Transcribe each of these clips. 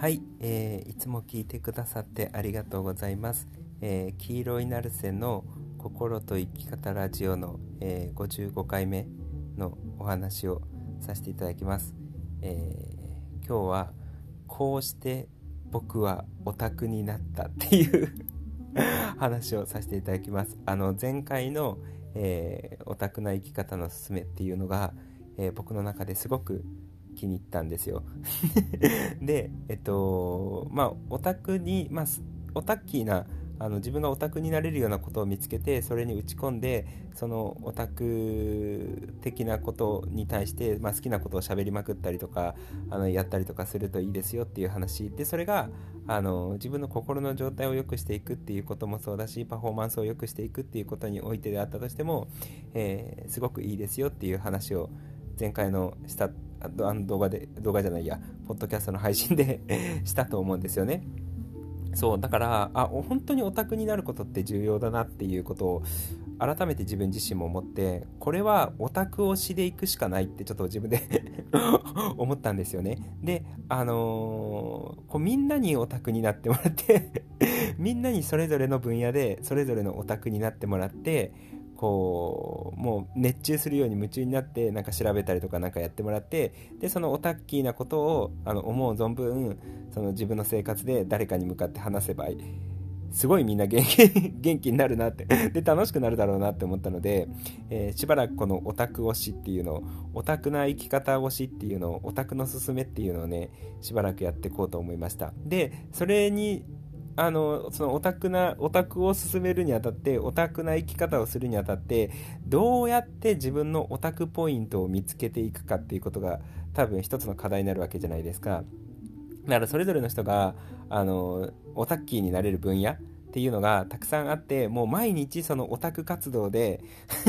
はい、えーいつも聞いてくださってありがとうございます。えー黄色いナルセの心と生き方ラジオの、えー55回目のお話をさせていただきます。えー今日はこうして僕はオタクになったっていう 話をさせていただきます。あの前回の、えーオタクな生き方のすすめっていうのが、えー僕の中ですごく気に入ったんですよ。でえっとまあオタクにまあオタッキーなあの自分がオタクになれるようなことを見つけてそれに打ち込んでそのオタク的なことに対して、まあ、好きなことを喋りまくったりとかあのやったりとかするといいですよっていう話でそれがあの自分の心の状態を良くしていくっていうこともそうだしパフォーマンスを良くしていくっていうことにおいてであったとしても、えーすごくいいですよっていう話を前回のした動画で動画じゃないやポッドキャストの配信で したと思うんですよね。そうだからあ本当にオタクになることって重要だなっていうことを改めて自分自身も思ってこれはオタク推しでいくしかないってちょっと自分で 思ったんですよねであのーこうみんなにオタクになってもらって みんなにそれぞれの分野でそれぞれのオタクになってもらってこうもう熱中するように夢中になってなんか調べたりとかなんかやってもらってでそのオタッキーなことをあの思う存分その自分の生活で誰かに向かって話せばいい。すごいみんな元気 元気になるなって。で楽しくなるだろうなって思ったので、えーしばらくこのオタク推しっていうのをオタクな生き方推しっていうのをオタクのすすめっていうのをねしばらくやっていこうと思いました。でそれにあのそのオタクなオタクを進めるにあたってオタクな生き方をするにあたってどうやって自分のオタクポイントを見つけていくかっていうことが多分一つの課題になるわけじゃないですか。だからそれぞれの人があのオタッキーになれる分野っていうのがたくさんあってもう毎日そのオタク活動で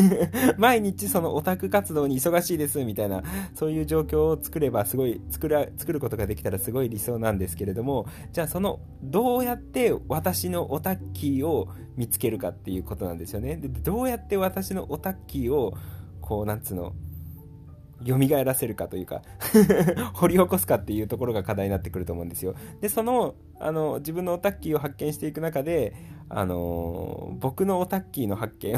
毎日そのオタク活動に忙しいですみたいなそういう状況を作ればすごい作ら作ることができたらすごい理想なんですけれどもじゃあそのどうやって私のオタッキーを見つけるかっていうことなんですよね。でどうやって私のオタッキーをこうなんつうの蘇らせるかというか 掘り起こすかっていうところが課題になってくると思うんですよ。でそのあの自分のオタッキーを発見していく中であの僕のオタッキーの発見。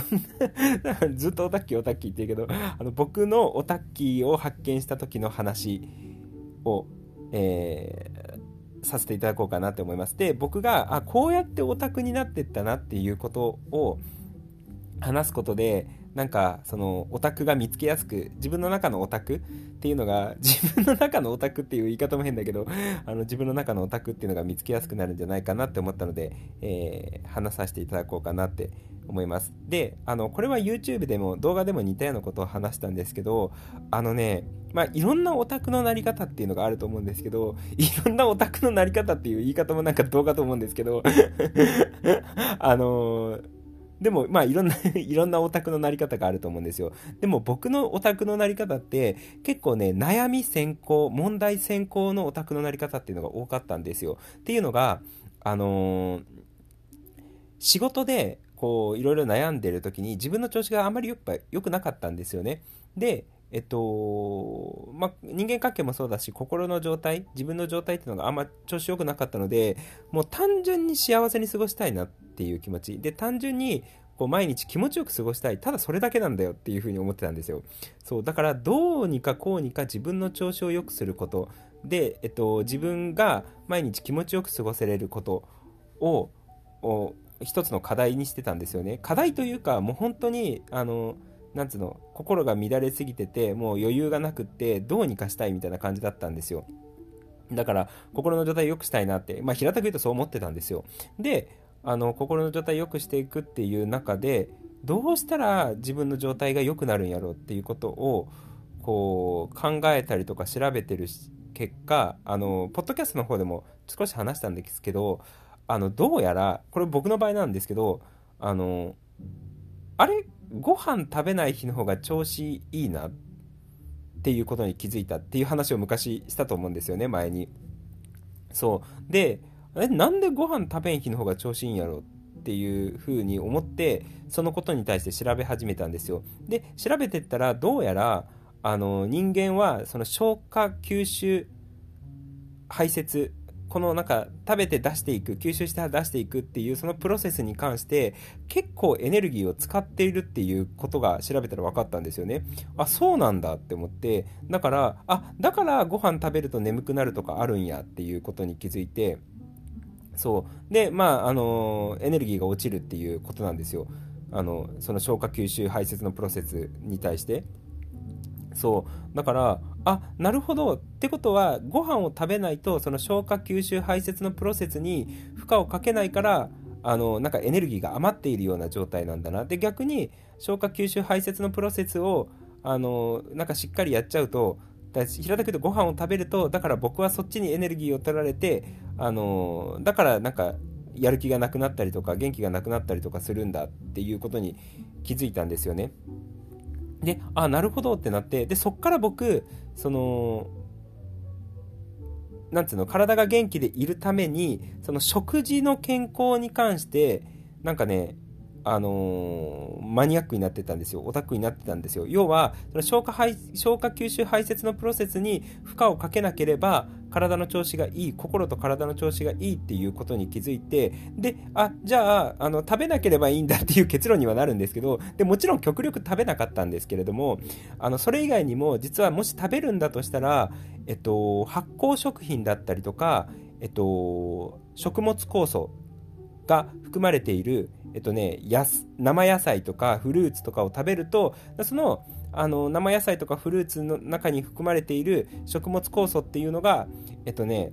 ずっとオタッキーオタッキーって言うけどあの僕のオタッキーを発見した時の話を、えーさせていただこうかなと思います。で僕があこうやってオタクになってったなっていうことを話すことでなんかそのオタクが見つけやすく自分の中のオタクっていうのが 自分の中のオタクっていう言い方も変だけどあの自分の中のオタクっていうのが見つけやすくなるんじゃないかなって思ったので、えー話させていただこうかなって思います。であのこれは YouTube でも動画でも似たようなことを話したんですけどあのねまあいろんなオタクのなり方っていうのがあると思うんですけど いろんなオタクのなり方っていう言い方もなんかどうかと思うんですけど あのでも、まあ、いろんな、いろんなオタクのなり方があると思うんですよ。でも、僕のオタクのなり方って、結構ね、悩み先行、問題先行のオタクのなり方っていうのが多かったんですよ。っていうのが、あのー仕事で、こう、いろいろ悩んでる時に、自分の調子があまりよく、良くなかったんですよね。で、えっと、まあ、人間関係もそうだし、心の状態、自分の状態っていうのがあんま調子良くなかったので、もう単純に幸せに過ごしたいなっていう気持ち。で、単純に、こう毎日気持ちよく過ごしたい。ただそれだけなんだよっていうふうに思ってたんですよ。そう、だからどうにかこうにか自分の調子を良くすること。で、えっと、自分が毎日気持ちよく過ごせれることを、を一つの課題にしてたんですよね。課題というか、もう本当に、あの、なんつうの、心が乱れすぎてて、もう余裕がなくって、どうにかしたいみたいな感じだったんですよ。だから、心の状態を良くしたいなって、まあ、平たく言うとそう思ってたんですよ。で、あの、心の状態を良くしていくっていう中で、どうしたら自分の状態が良くなるんやろうっていうことを、こう、考えたりとか調べてる結果、あの、ポッドキャストの方でも少し話したんですけど、あの、どうやら、これ僕の場合なんですけど、あの、あれ、ご飯食べない日の方が調子いいなっていうことに気づいたっていう話を昔したと思うんですよね、前に。そう。で、え、なんでご飯食べん日の方が調子いいんやろっていうふうに思って、そのことに対して調べ始めたんですよ。で、調べてったら、どうやら、あの、人間は、その消化、吸収、排泄、このなんか食べて出していく吸収して出していくっていうそのプロセスに関して結構エネルギーを使っているっていうことが調べたら分かったんですよねあそうなんだって思ってだからあだからご飯食べると眠くなるとかあるんやっていうことに気づいてそう。でまああのエネルギーが落ちるっていうことなんですよ。あのその消化吸収排泄のプロセスに対して。そう。だからあなるほど。ってことはご飯を食べないとその消化吸収排泄のプロセスに負荷をかけないからあのなんかエネルギーが余っているような状態なんだな。で逆に消化吸収排泄のプロセスをあのなんかしっかりやっちゃうと平たく言うとご飯を食べるとだから僕はそっちにエネルギーを取られてあのだからなんかやる気がなくなったりとか元気がなくなったりとかするんだっていうことに気づいたんですよね。で、あ、なるほどってなって、で、そっから僕、その、なんつうの、体が元気でいるために、その食事の健康に関して、なんかね、あのー、マニアックになってたんですよ。オタクになってたんですよ。要は、その消化排消化吸収排泄のプロセスに負荷をかけなければ、体の調子がいい、心と体の調子がいいっていうことに気づいて、で、あ、じゃあ、あの、食べなければいいんだっていう結論にはなるんですけど、で、もちろん極力食べなかったんですけれども、あの、それ以外にも、実はもし食べるんだとしたら、えっと、発酵食品だったりとか、えっと、食物酵素が含まれているえっとね、やす生野菜とかフルーツとかを食べるとそのあの生野菜とかフルーツの中に含まれている食物酵素っていうのがえっとね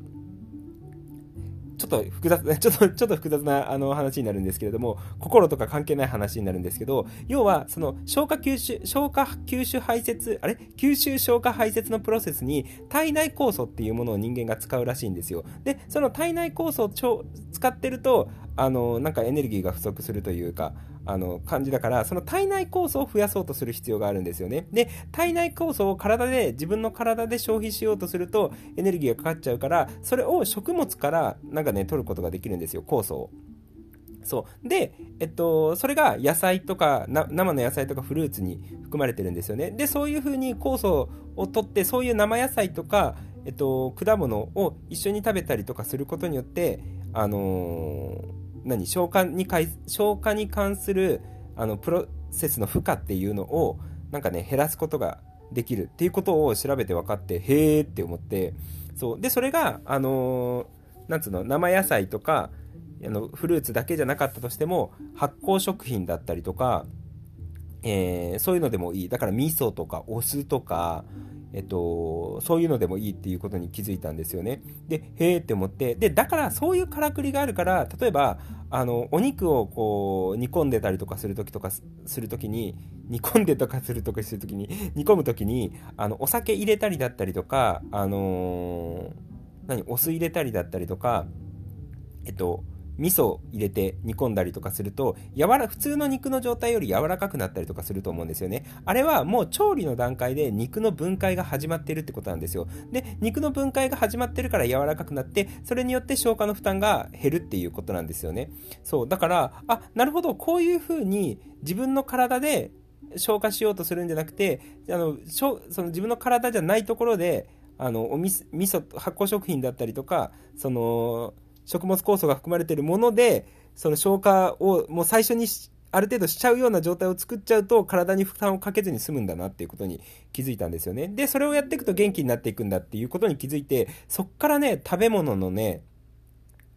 ちょっと複雑、ちょっと、ちょっと複雑なあの話になるんですけれども、心とか関係ない話になるんですけど、要は、その、消化吸収、消化吸収排泄、あれ？吸収消化排泄のプロセスに、体内酵素っていうものを人間が使うらしいんですよ。で、その体内酵素を使ってると、あの、なんかエネルギーが不足するというか、あの感じだからその体内酵素を増やそうとする必要があるんですよね。で体内酵素を体で自分の体で消費しようとするとエネルギーがかかっちゃうからそれを食物からなんかね取ることができるんですよ酵素を。そう。で、えっと、それが野菜とか生の野菜とかフルーツに含まれてるんですよね。でそういうふうに酵素を取ってそういう生野菜とか、えっと、果物を一緒に食べたりとかすることによってあのー何消化に消化に関するあのプロセスの負荷っていうのをなんかね減らすことができるっていうことを調べて分かってへえって思ってそう。でそれがあのー、なんつうの生野菜とかあのフルーツだけじゃなかったとしても発酵食品だったりとか、えー、そういうのでもいい。だから味噌とかお酢とかえっと、そういうのでもいいっていうことに気づいたんですよね。で、へーって思って、で、だからそういうからくりがあるから、例えば、あの、お肉をこう、煮込んでたりとかするときとか、するときに、煮込んでとかするとかするときに、煮込むときに、あの、お酒入れたりだったりとか、あのー、何、お酢入れたりだったりとか、えっと、味噌入れて煮込んだりとかすると柔ら普通の肉の状態より柔らかくなったりとかすると思うんですよね。あれはもう調理の段階で肉の分解が始まってるってことなんですよ。で肉の分解が始まってるから柔らかくなってそれによって消化の負担が減るっていうことなんですよね。そうだからあなるほどこういうふうに自分の体で消化しようとするんじゃなくてあのその自分の体じゃないところであのおみ味噌発酵食品だったりとかその食物酵素が含まれているもので、その消化をもう最初にある程度しちゃうような状態を作っちゃうと体に負担をかけずに済むんだなっていうことに気づいたんですよね。で、それをやっていくと元気になっていくんだっていうことに気づいて、そっからね、食べ物のね、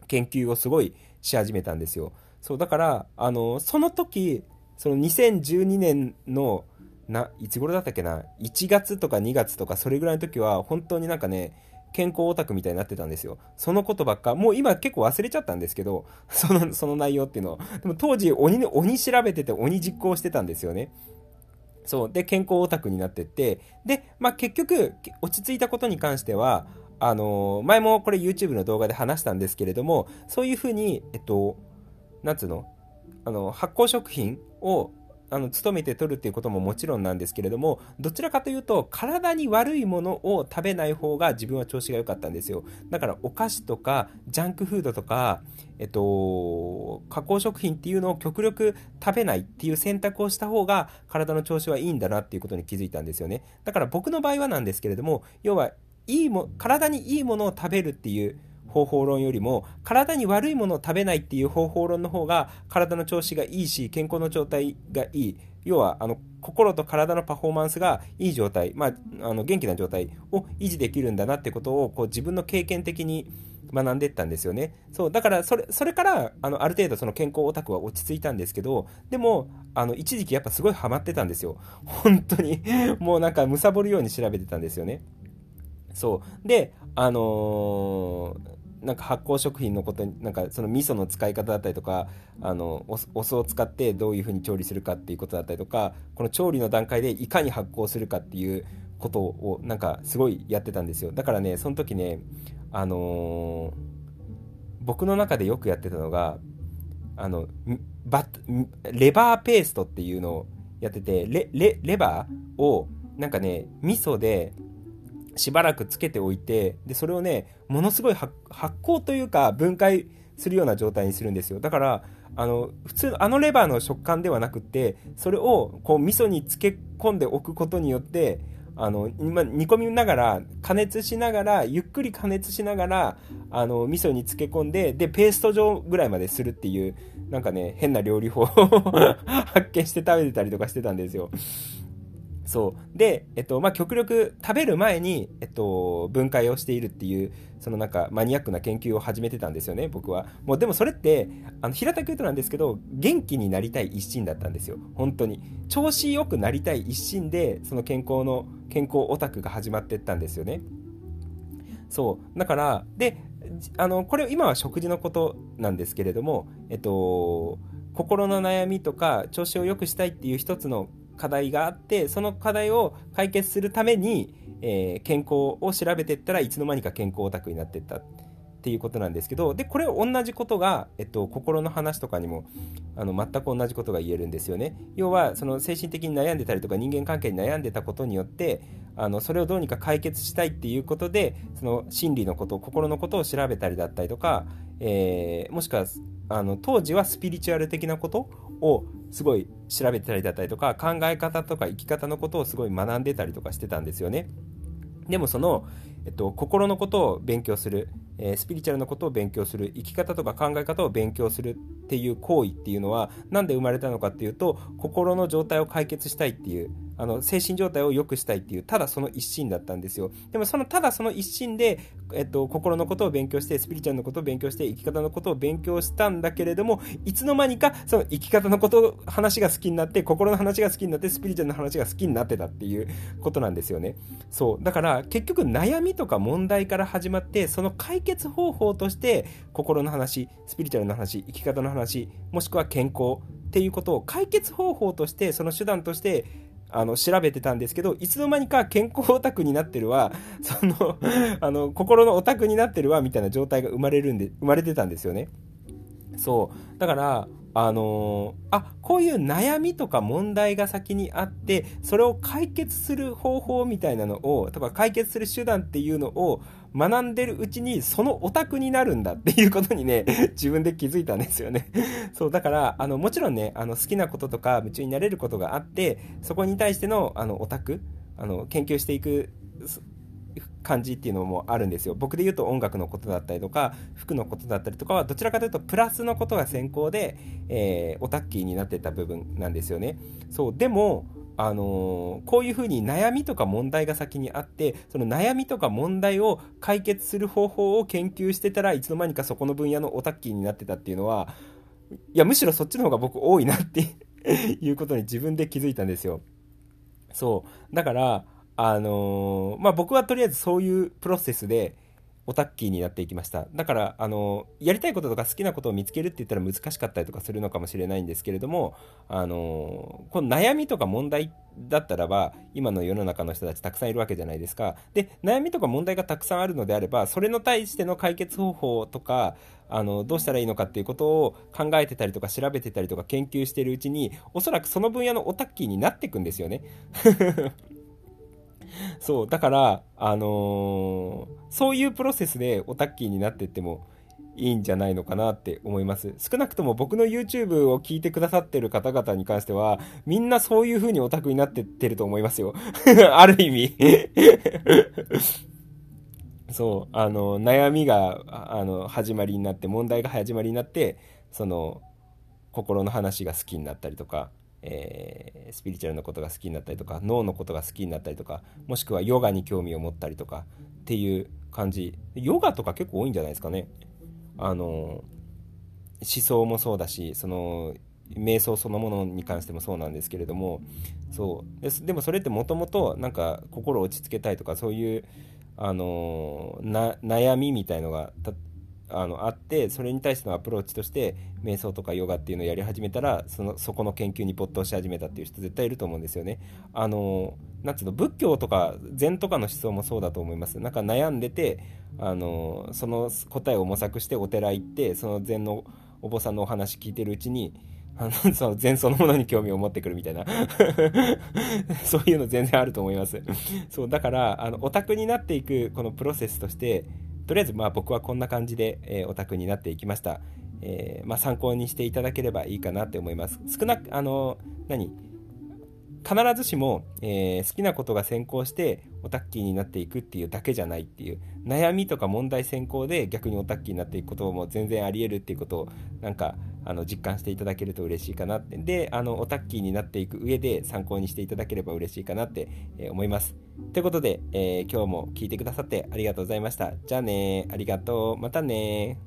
研究をすごいし始めたんですよ。そう、だから、あの、その時、その2012年の、な、いつ頃だったっけな、1月とか2月とかそれぐらいの時は、本当になんかね、健康オタクみたいになってたんですよ。そのことばっか、もう今結構忘れちゃったんですけど、その、その内容っていうのを。でも当時鬼、鬼調べてて鬼実行してたんですよね。そう。で、健康オタクになってって、で、まあ、結局、落ち着いたことに関しては、あのー、前もこれ YouTube の動画で話したんですけれども、そういうふうに、えっと、なんつうの？あの、発酵食品をあの勤めて取るっていうことももちろんなんですけれどもどちらかというと体に悪いものを食べない方が自分は調子が良かったんですよ。だからお菓子とかジャンクフードとかえっと加工食品っていうのを極力食べないっていう選択をした方が体の調子はいいんだなっていうことに気づいたんですよね。だから僕の場合はなんですけれども要はいいも体にいいものを食べるっていう方法論よりも、体に悪いものを食べないっていう方法論の方が、体の調子がいいし、健康の状態がいい。要は、あの、心と体のパフォーマンスがいい状態、まあ、あの、元気な状態を維持できるんだなってことを、こう、自分の経験的に学んでったんですよね。そう、だから、それ、それから、あの、ある程度その健康オタクは落ち着いたんですけど、でも、あの、一時期やっぱすごいハマってたんですよ。本当に。もうなんか、貪るように調べてたんですよね。そう。で、あのーなんか発酵食品のことになんかその味噌の使い方だったりとかあのお酢を使ってどういうふうに調理するかっていうことだったりとかこの調理の段階でいかに発酵するかっていうことをなんかすごいやってたんですよ。だからねその時ねあのー、僕の中でよくやってたのがあのバレバーペーストっていうのをやっててレレレバーをなんかね味噌でしばらくつけておいて、で、それをね、ものすごい発酵というか分解するような状態にするんですよ。だから、あの、普通のあのレバーの食感ではなくて、それをこう味噌に漬け込んでおくことによって、あの、煮込みながら、加熱しながら、ゆっくり加熱しながら、あの、味噌に漬け込んで、で、ペースト状ぐらいまでするっていう、なんかね、変な料理法を 発見して食べてたりとかしてたんですよ。そう。で、えっと、まあ、極力食べる前に、えっと、分解をしているっていう、そのなんかマニアックな研究を始めてたんですよね、僕は。もうでもそれって、あの、平たく言うとなんですけど、元気になりたい一心だったんですよ。本当に。調子よくなりたい一心で、その健康の、健康オタクが始まってったんですよね。そう。だから、で、あの、これ今は食事のことなんですけれども、えっと、心の悩みとか調子を良くしたいっていう一つの課題があってその課題を解決するために、えー、健康を調べていったらいつの間にか健康オタクになっていったっていうことなんですけどでこれ同じことが、えっと、心の話とかにもあの全く同じことが言えるんですよね。要はその精神的に悩んでたりとか人間関係に悩んでたことによってあのそれをどうにか解決したいっていうことでその心理のこと心のことを調べたりだったりとか、えー、もしくはあの当時はスピリチュアル的なことをすごい調べてたりだったりとか考え方とか生き方のことをすごい学んでたりとかしてたんですよね。でもその、えっと、心のことを勉強する、えー、スピリチュアルのことを勉強する生き方とか考え方を勉強するっていう行為っていうのは何で生まれたのかっていうと心の状態を解決したいっていうあの精神状態を良くしたいっていうただその一心だったんですよ。でもそのただその一心で、えっと、心のことを勉強してスピリチュアルのことを勉強して生き方のことを勉強したんだけれどもいつの間にかその生き方のこと話が好きになって心の話が好きになってスピリチュアルの話が好きになってたっていうことなんですよね。そう。だから結局悩みとか問題から始まってその解決方法として心の話スピリチュアルの話生き方の話もしくは健康っていうことを解決方法としてその手段としてあの、調べてたんですけど、いつの間にか健康オタクになってるわ、その、あの、心のオタクになってるわ、みたいな状態が生まれるんで、生まれてたんですよね。そう。だから、あのー、あ、こういう悩みとか問題が先にあって、それを解決する方法みたいなのを、とか解決する手段っていうのを学んでるうちに、そのオタクになるんだって いうことにね、自分で気づいたんですよね。そう、だから、あの、もちろんね、あの、好きなこととか夢中になれることがあって、そこに対しての、あの、オタク、あの、研究していく、感じっていうのもあるんですよ。僕で言うと音楽のことだったりとか、服のことだったりとかは、どちらかというとプラスのことが先行で、えー、オタッキーになってた部分なんですよね。そう、でも、あのー、こういうふうに悩みとか問題が先にあって、その悩みとか問題を解決する方法を研究してたらいつの間にかそこの分野のオタッキーになってたっていうのは、いや、むしろそっちの方が僕多いなっていうことに自分で気づいたんですよ。そう。だから、あのー、まあ、僕はとりあえずそういうプロセスでオタッキーになっていきました。だから、あの、やりたいこととか好きなことを見つけるって言ったら難しかったりとかするのかもしれないんですけれども、あの、この悩みとか問題だったらば、今の世の中の人たちたくさんいるわけじゃないですか。で、悩みとか問題がたくさんあるのであれば、それの対しての解決方法とか、あの、どうしたらいいのかっていうことを考えてたりとか調べてたりとか研究してるうちに、おそらくその分野のオタッキーになっていくんですよね。そう、だから、あのー、そういうプロセスでオタッキーになってってもいいんじゃないのかなって思います。少なくとも僕の YouTube を聞いてくださってる方々に関しては、みんなそういう風にオタクになってってると思いますよ。ある意味 そうあの悩みがあの始まりになって問題が始まりになってその心の話が好きになったりとか、えー、スピリチュアルのことが好きになったりとか脳のことが好きになったりとかもしくはヨガに興味を持ったりとかっていう感じ。ヨガとか結構多いんじゃないですかね。あの思想もそうだしその瞑想そのものに関してもそうなんですけれどもそう。ででもそれってもともとなんか心を落ち着けたいとかそういうあの悩みみたいのがあのあってそれに対してのアプローチとして瞑想とかヨガっていうのをやり始めたらそのそこの研究に没頭し始めたっていう人絶対いると思うんですよね。あのなんつうの仏教とか禅とかの思想もそうだと思います。なんか悩んでてあのその答えを模索してお寺行ってその禅のお坊さんのお話聞いてるうちにあの、その禅そのものに興味を持ってくるみたいな そういうの全然あると思います。そう、だから、あの、オタクになっていくこのプロセスとして、とりあえずまあ僕はこんな感じで、えー、オタクになっていきました。えー、まあ、参考にしていただければいいかなって思います。少なく、あの、何？必ずしも、えー、好きなことが先行してオタッキーになっていくっていうだけじゃないっていう悩みとか問題先行で逆にオタッキーになっていくことも全然ありえるっていうことをなんかあの実感していただけると嬉しいかなって。であのオタッキーになっていく上で参考にしていただければ嬉しいかなって、えー、思います。ということで、えー、今日も聞いてくださってありがとうございました。じゃあねありがとう。またね